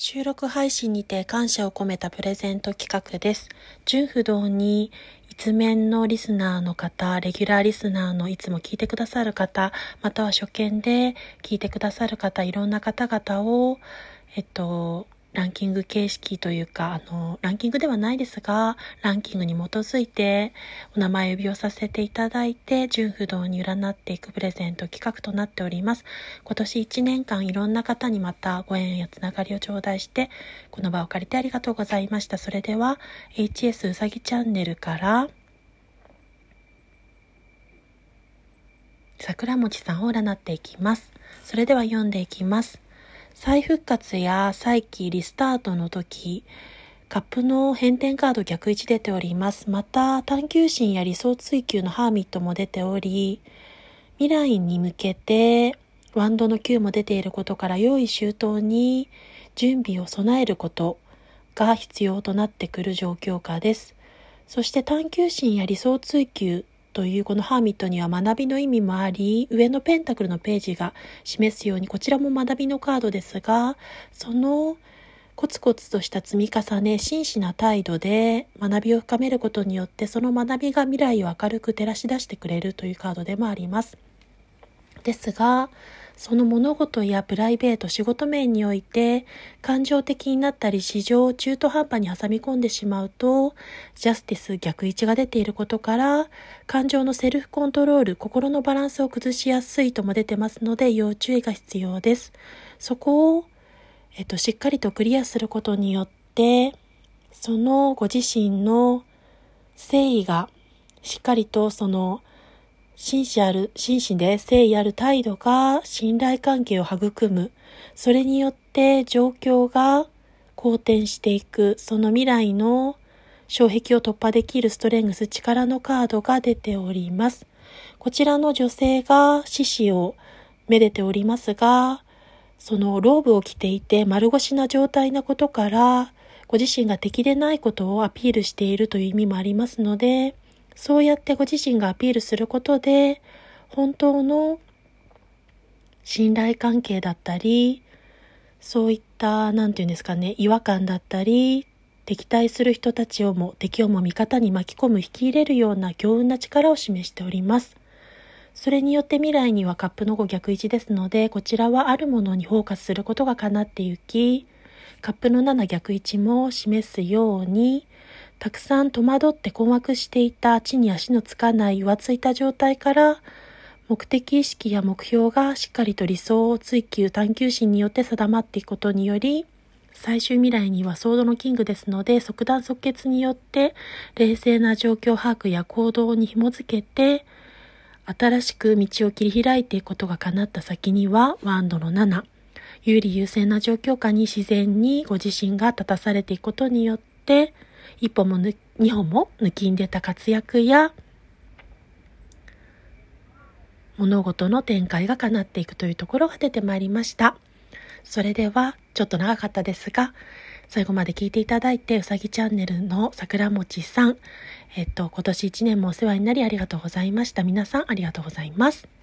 収録配信にて感謝を込めたプレゼント企画です。純不動に一面のリスナーの方、レギュラーリスナーのいつも聞いてくださる方、または初見で聞いてくださる方、いろんな方々を、えっと、ランキング形式というか、あの、ランキングではないですが、ランキングに基づいてお名前呼びをさせていただいて、純不動に占っていくプレゼント企画となっております。今年1年間いろんな方にまたご縁やつながりを頂戴して、この場を借りてありがとうございました。それでは、HS うさぎチャンネルから、桜餅さんを占っていきます。それでは読んでいきます。再復活や再起、リスタートの時、カップの変転カード逆位置出ております。また、探求心や理想追求のハーミットも出ており、未来に向けて、ワンドの9も出ていることから、用意周到に準備を備えることが必要となってくる状況下です。そして探求心や理想追求というこのハーミットには学びの意味もあり、上のペンタクルのページが示すように、こちらも学びのカードですが、そのコツコツとした積み重ね、真摯な態度で学びを深めることによって、その学びが未来を明るく照らし出してくれるというカードでもあります。ですが、その物事やプライベート、仕事面において、感情的になったり、市場を中途半端に挟み込んでしまうと、ジャスティス逆位置が出ていることから、感情のセルフコントロール、心のバランスを崩しやすいとも出てますので、要注意が必要です。そこを、えっと、しっかりとクリアすることによって、そのご自身の誠意がしっかりとその真摯ある、真摯で誠意ある態度が信頼関係を育む。それによって状況が好転していく。その未来の障壁を突破できるストレングス力のカードが出ております。こちらの女性が獅子をめでておりますが、そのローブを着ていて丸腰な状態なことから、ご自身が敵でないことをアピールしているという意味もありますので、そうやってご自身がアピールすることで、本当の信頼関係だったり、そういった、なんていうんですかね、違和感だったり、敵対する人たちをも敵をも味方に巻き込む引き入れるような強運な力を示しております。それによって未来にはカップの5逆位置ですので、こちらはあるものにフォーカスすることが叶ってゆき、カップの7逆位置も示すように、たくさん戸惑って困惑していた地に足のつかない浮ついた状態から目的意識や目標がしっかりと理想を追求探求心によって定まっていくことにより最終未来にはソードのキングですので即断即決によって冷静な状況把握や行動に紐づけて新しく道を切り開いていくことが叶った先にはワンドの7有利優勢な状況下に自然にご自身が立たされていくことによって一歩も二歩も抜きんでた活躍や物事の展開が叶っていくというところが出てまいりました。それでは、ちょっと長かったですが、最後まで聞いていただいて、うさぎチャンネルの桜餅さん、えっと、今年一年もお世話になりありがとうございました。皆さんありがとうございます。